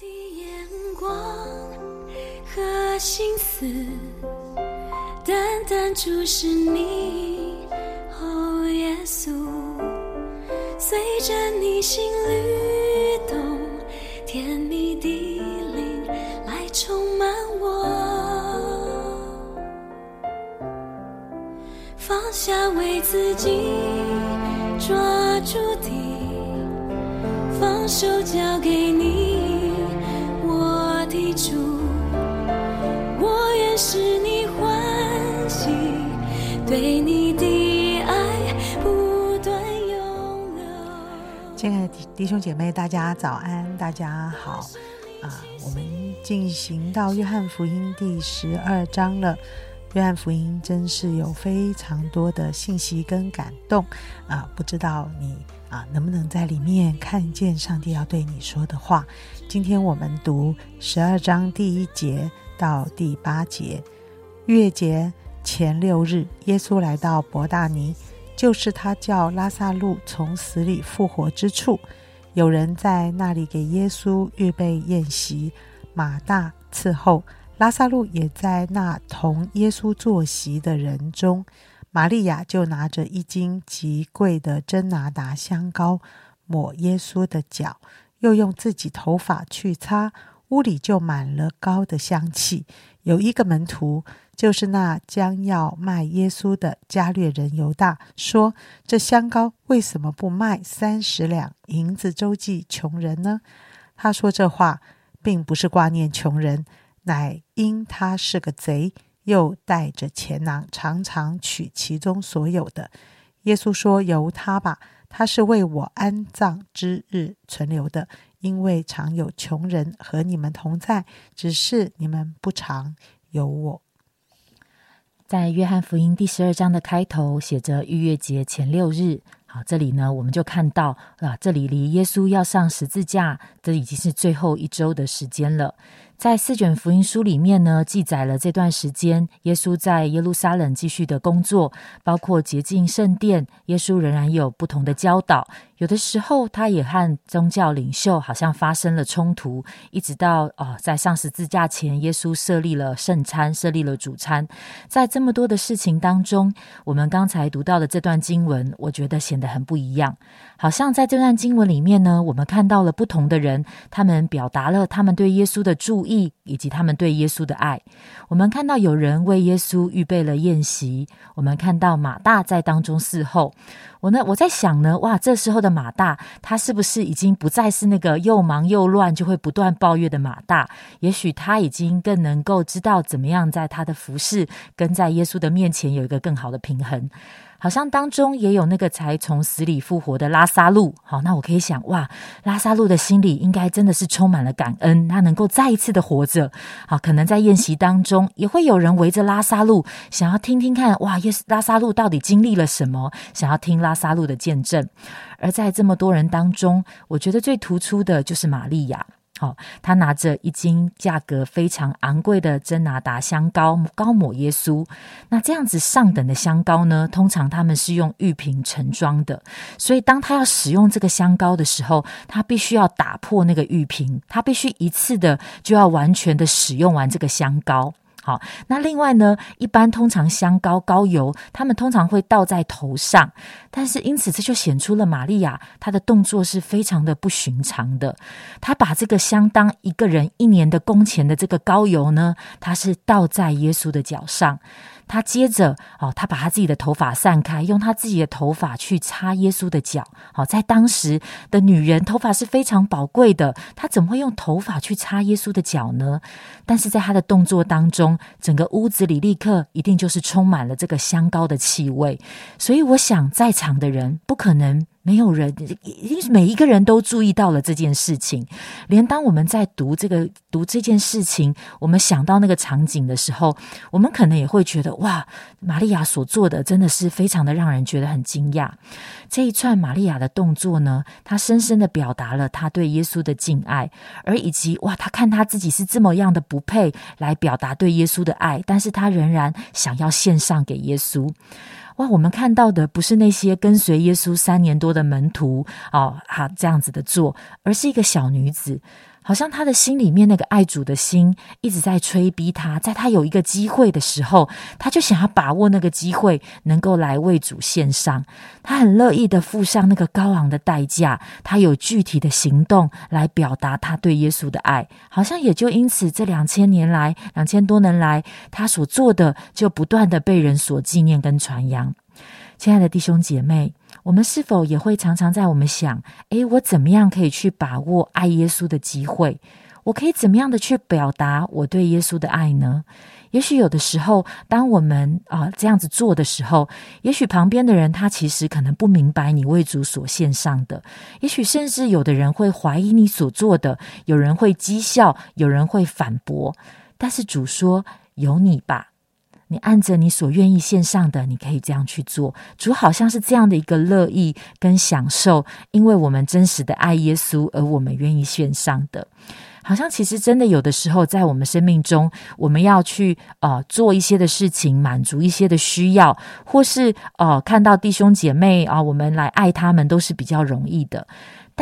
的眼光和心思，单单注视你，哦，耶稣，随着你心律动，甜蜜的灵来充满我，放下为自己抓住的，放手交给你，主，我愿使你欢喜，对你的爱不断永留。亲爱的弟兄姐妹，大家早安，大家好啊！我们进行到约翰福音第十二章了。约翰福音真是有非常多的信息跟感动啊！不知道你啊能不能在里面看见上帝要对你说的话？今天我们读十二章第一节到第八节。月节前六日，耶稣来到伯大尼，就是他叫拉萨路从死里复活之处。有人在那里给耶稣预备宴席，马大伺候，拉萨路也在那同耶稣坐席的人中。玛利亚就拿着一斤极贵的真拿达香膏，抹耶稣的脚，又用自己头发去擦，屋里就满了膏的香气。有一个门徒，就是那将要卖耶稣的加略人犹大，说：“这香膏为什么不卖三十两银子周济穷人呢？”他说这话，并不是挂念穷人，乃因他是个贼，又带着钱囊，常常取其中所有的。耶稣说：“由他吧，他是为我安葬之日存留的，因为常有穷人和你们同在，只是你们不常有我。”在约翰福音第十二章的开头写着逾越节前六日。好，这里呢，我们就看到啊，这里离耶稣要上十字架，这已经是最后一周的时间了。在四卷福音书里面呢，记载了这段时间耶稣在耶路撒冷继续的工作，包括洁净圣殿。耶稣仍然有不同的教导，有的时候他也和宗教领袖好像发生了冲突，一直到哦，在上十字架前，耶稣设立了圣餐，设立了主餐。在这么多的事情当中，我们刚才读到的这段经文，我觉得显得很不一样。好像在这段经文里面呢，我们看到了不同的人，他们表达了他们对耶稣的注意，以及他们对耶稣的爱。我们看到有人为耶稣预备了宴席，我们看到马大在当中侍候。我呢，我在想呢，哇，这时候的马大，他是不是已经不再是那个又忙又乱就会不断抱怨的马大？也许他已经更能够知道怎么样在他的服饰跟在耶稣的面前有一个更好的平衡。好像当中也有那个才从死里复活的拉萨路，好，那我可以想，哇，拉萨路的心里应该真的是充满了感恩，他能够再一次的活着。好，可能在宴席当中也会有人围着拉萨路，想要听听看，哇，耶拉萨路到底经历了什么，想要听拉萨路的见证。而在这么多人当中，我觉得最突出的就是玛利亚。好，他拿着一斤价格非常昂贵的真拿达香膏，高抹耶稣。那这样子上等的香膏呢，通常他们是用玉瓶盛装的，所以当他要使用这个香膏的时候，他必须要打破那个玉瓶，他必须一次的就要完全的使用完这个香膏。那另外呢，一般通常香膏膏油，他们通常会倒在头上，但是因此这就显出了玛利亚她的动作是非常的不寻常的。她把这个相当一个人一年的工钱的这个膏油呢，她是倒在耶稣的脚上。他接着哦，他把他自己的头发散开，用他自己的头发去擦耶稣的脚。好，在当时的女人，头发是非常宝贵的，她怎么会用头发去擦耶稣的脚呢？但是在他的动作当中，整个屋子里立刻一定就是充满了这个香膏的气味。所以，我想在场的人不可能。没有人，一定是每一个人都注意到了这件事情。连当我们在读这个读这件事情，我们想到那个场景的时候，我们可能也会觉得哇，玛利亚所做的真的是非常的让人觉得很惊讶。这一串玛利亚的动作呢，她深深的表达了她对耶稣的敬爱，而以及哇，她看她自己是这么样的不配来表达对耶稣的爱，但是她仍然想要献上给耶稣。哇，我们看到的不是那些跟随耶稣三年多的门徒哦，哈这样子的做，而是一个小女子。好像他的心里面那个爱主的心一直在催逼他，在他有一个机会的时候，他就想要把握那个机会，能够来为主献上。他很乐意的付上那个高昂的代价，他有具体的行动来表达他对耶稣的爱。好像也就因此，这两千年来，两千多年来，他所做的就不断的被人所纪念跟传扬。亲爱的弟兄姐妹。我们是否也会常常在我们想，诶，我怎么样可以去把握爱耶稣的机会？我可以怎么样的去表达我对耶稣的爱呢？也许有的时候，当我们啊这样子做的时候，也许旁边的人他其实可能不明白你为主所献上的，也许甚至有的人会怀疑你所做的，有人会讥笑，有人会反驳。但是主说：“有你吧。”你按着你所愿意献上的，你可以这样去做。主好像是这样的一个乐意跟享受，因为我们真实的爱耶稣，而我们愿意献上的。好像其实真的有的时候，在我们生命中，我们要去呃做一些的事情，满足一些的需要，或是呃看到弟兄姐妹啊，我们来爱他们，都是比较容易的。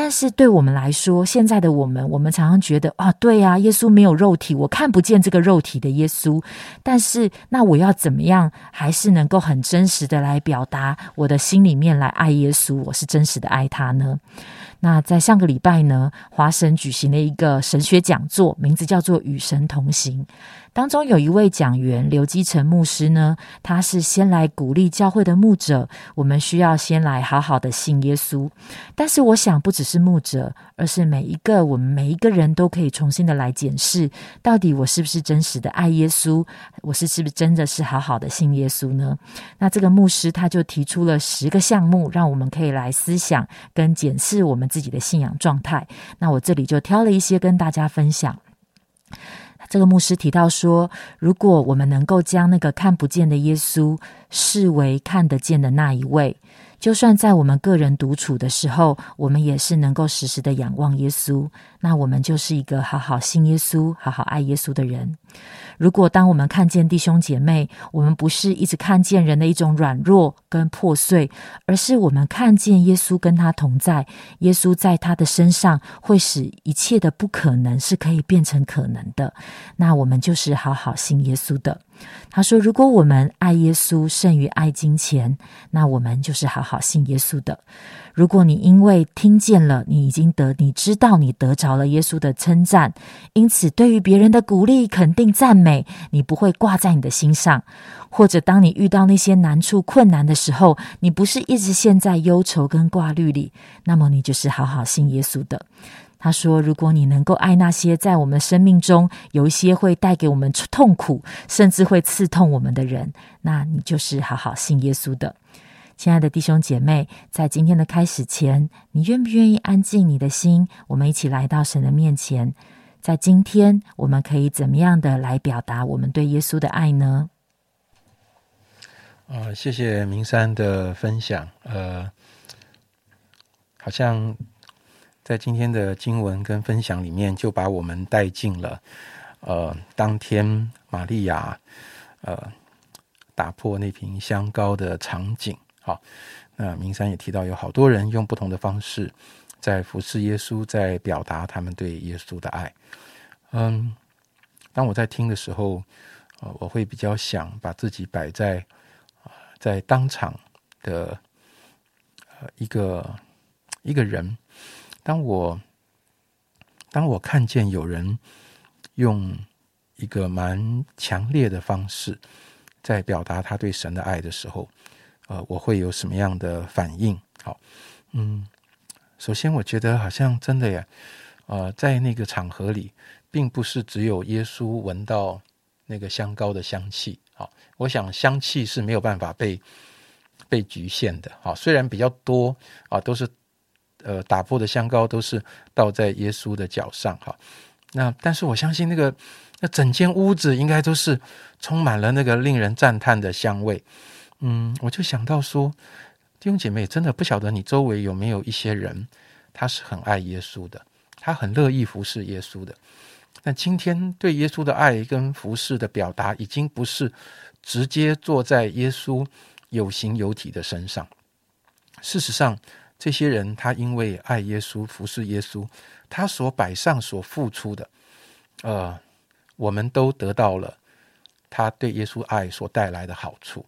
但是对我们来说，现在的我们，我们常常觉得啊，对呀，耶稣没有肉体，我看不见这个肉体的耶稣。但是，那我要怎么样，还是能够很真实的来表达我的心里面来爱耶稣？我是真实的爱他呢？那在上个礼拜呢，华神举行了一个神学讲座，名字叫做《与神同行》。当中有一位讲员刘基成牧师呢，他是先来鼓励教会的牧者，我们需要先来好好的信耶稣。但是我想，不只是牧者，而是每一个我们每一个人都可以重新的来检视，到底我是不是真实的爱耶稣，我是是不是真的是好好的信耶稣呢？那这个牧师他就提出了十个项目，让我们可以来思想跟检视我们自己的信仰状态。那我这里就挑了一些跟大家分享。这个牧师提到说，如果我们能够将那个看不见的耶稣视为看得见的那一位，就算在我们个人独处的时候，我们也是能够时时的仰望耶稣，那我们就是一个好好信耶稣、好好爱耶稣的人。如果当我们看见弟兄姐妹，我们不是一直看见人的一种软弱跟破碎，而是我们看见耶稣跟他同在，耶稣在他的身上会使一切的不可能是可以变成可能的，那我们就是好好信耶稣的。他说：“如果我们爱耶稣胜于爱金钱，那我们就是好好信耶稣的。如果你因为听见了，你已经得，你知道你得着了耶稣的称赞，因此对于别人的鼓励、肯定、赞美，你不会挂在你的心上；或者当你遇到那些难处、困难的时候，你不是一直陷在忧愁跟挂虑里，那么你就是好好信耶稣的。”他说：“如果你能够爱那些在我们生命中有一些会带给我们痛苦，甚至会刺痛我们的人，那你就是好好信耶稣的。”亲爱的弟兄姐妹，在今天的开始前，你愿不愿意安静你的心？我们一起来到神的面前。在今天，我们可以怎么样的来表达我们对耶稣的爱呢？啊，谢谢明山的分享。呃，好像。在今天的经文跟分享里面，就把我们带进了，呃，当天玛利亚，呃，打破那瓶香膏的场景。好，那明山也提到，有好多人用不同的方式在服侍耶稣，在表达他们对耶稣的爱。嗯，当我在听的时候，呃，我会比较想把自己摆在在当场的呃一个一个人。当我当我看见有人用一个蛮强烈的方式在表达他对神的爱的时候，呃，我会有什么样的反应？好，嗯，首先我觉得好像真的呀，呃，在那个场合里，并不是只有耶稣闻到那个香膏的香气。好，我想香气是没有办法被被局限的。好，虽然比较多啊，都是。呃，打破的香膏都是倒在耶稣的脚上，哈。那但是我相信，那个那整间屋子应该都是充满了那个令人赞叹的香味。嗯，我就想到说，弟兄姐妹，真的不晓得你周围有没有一些人，他是很爱耶稣的，他很乐意服侍耶稣的。但今天对耶稣的爱跟服侍的表达，已经不是直接坐在耶稣有形有体的身上。事实上。这些人他因为爱耶稣、服侍耶稣，他所摆上、所付出的，呃，我们都得到了他对耶稣爱所带来的好处。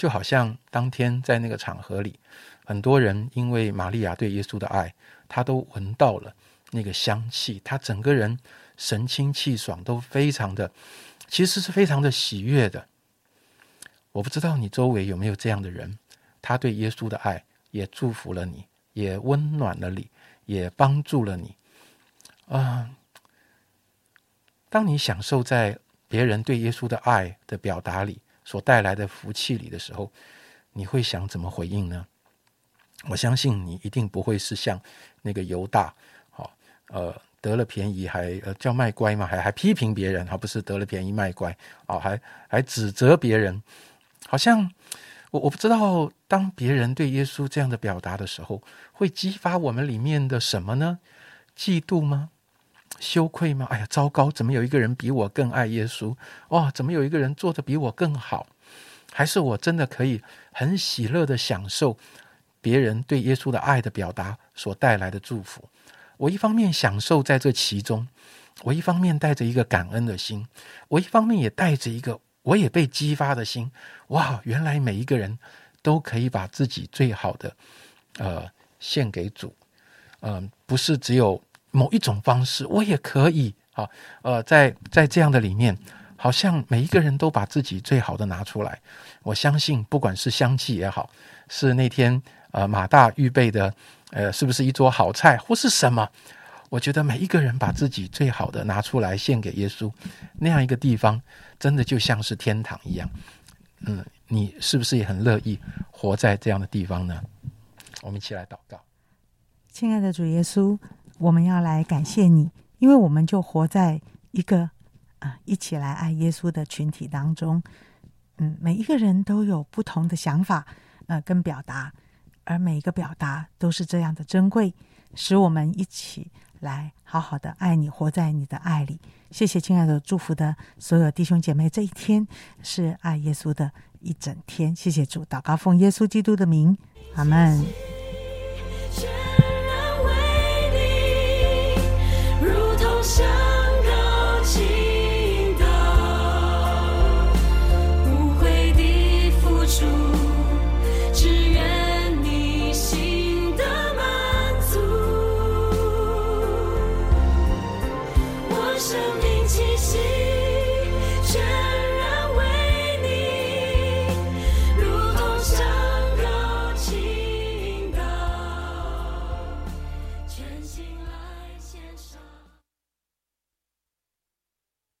就好像当天在那个场合里，很多人因为玛利亚对耶稣的爱，他都闻到了那个香气，他整个人神清气爽，都非常的，其实是非常的喜悦的。我不知道你周围有没有这样的人，他对耶稣的爱也祝福了你，也温暖了你，也帮助了你。啊，当你享受在别人对耶稣的爱的表达里所带来的福气里的时候，你会想怎么回应呢？我相信你一定不会是像那个犹大，好，呃，得了便宜还呃叫卖乖嘛，还还批评别人，而不是得了便宜卖乖，哦，还还指责别人。好像我我不知道，当别人对耶稣这样的表达的时候，会激发我们里面的什么呢？嫉妒吗？羞愧吗？哎呀，糟糕！怎么有一个人比我更爱耶稣？哇，怎么有一个人做的比我更好？还是我真的可以很喜乐的享受别人对耶稣的爱的表达所带来的祝福？我一方面享受在这其中，我一方面带着一个感恩的心，我一方面也带着一个。我也被激发的心，哇！原来每一个人都可以把自己最好的，呃，献给主，嗯，不是只有某一种方式，我也可以啊，呃，在在这样的里面，好像每一个人都把自己最好的拿出来。我相信，不管是香气也好，是那天呃马大预备的，呃，是不是一桌好菜，或是什么？我觉得每一个人把自己最好的拿出来献给耶稣，那样一个地方，真的就像是天堂一样。嗯，你是不是也很乐意活在这样的地方呢？我们一起来祷告，亲爱的主耶稣，我们要来感谢你，因为我们就活在一个啊一起来爱耶稣的群体当中。嗯，每一个人都有不同的想法，呃，跟表达，而每一个表达都是这样的珍贵，使我们一起。来好好的爱你，活在你的爱里。谢谢亲爱的祝福的所有弟兄姐妹，这一天是爱耶稣的一整天。谢谢主，祷告奉耶稣基督的名，阿门。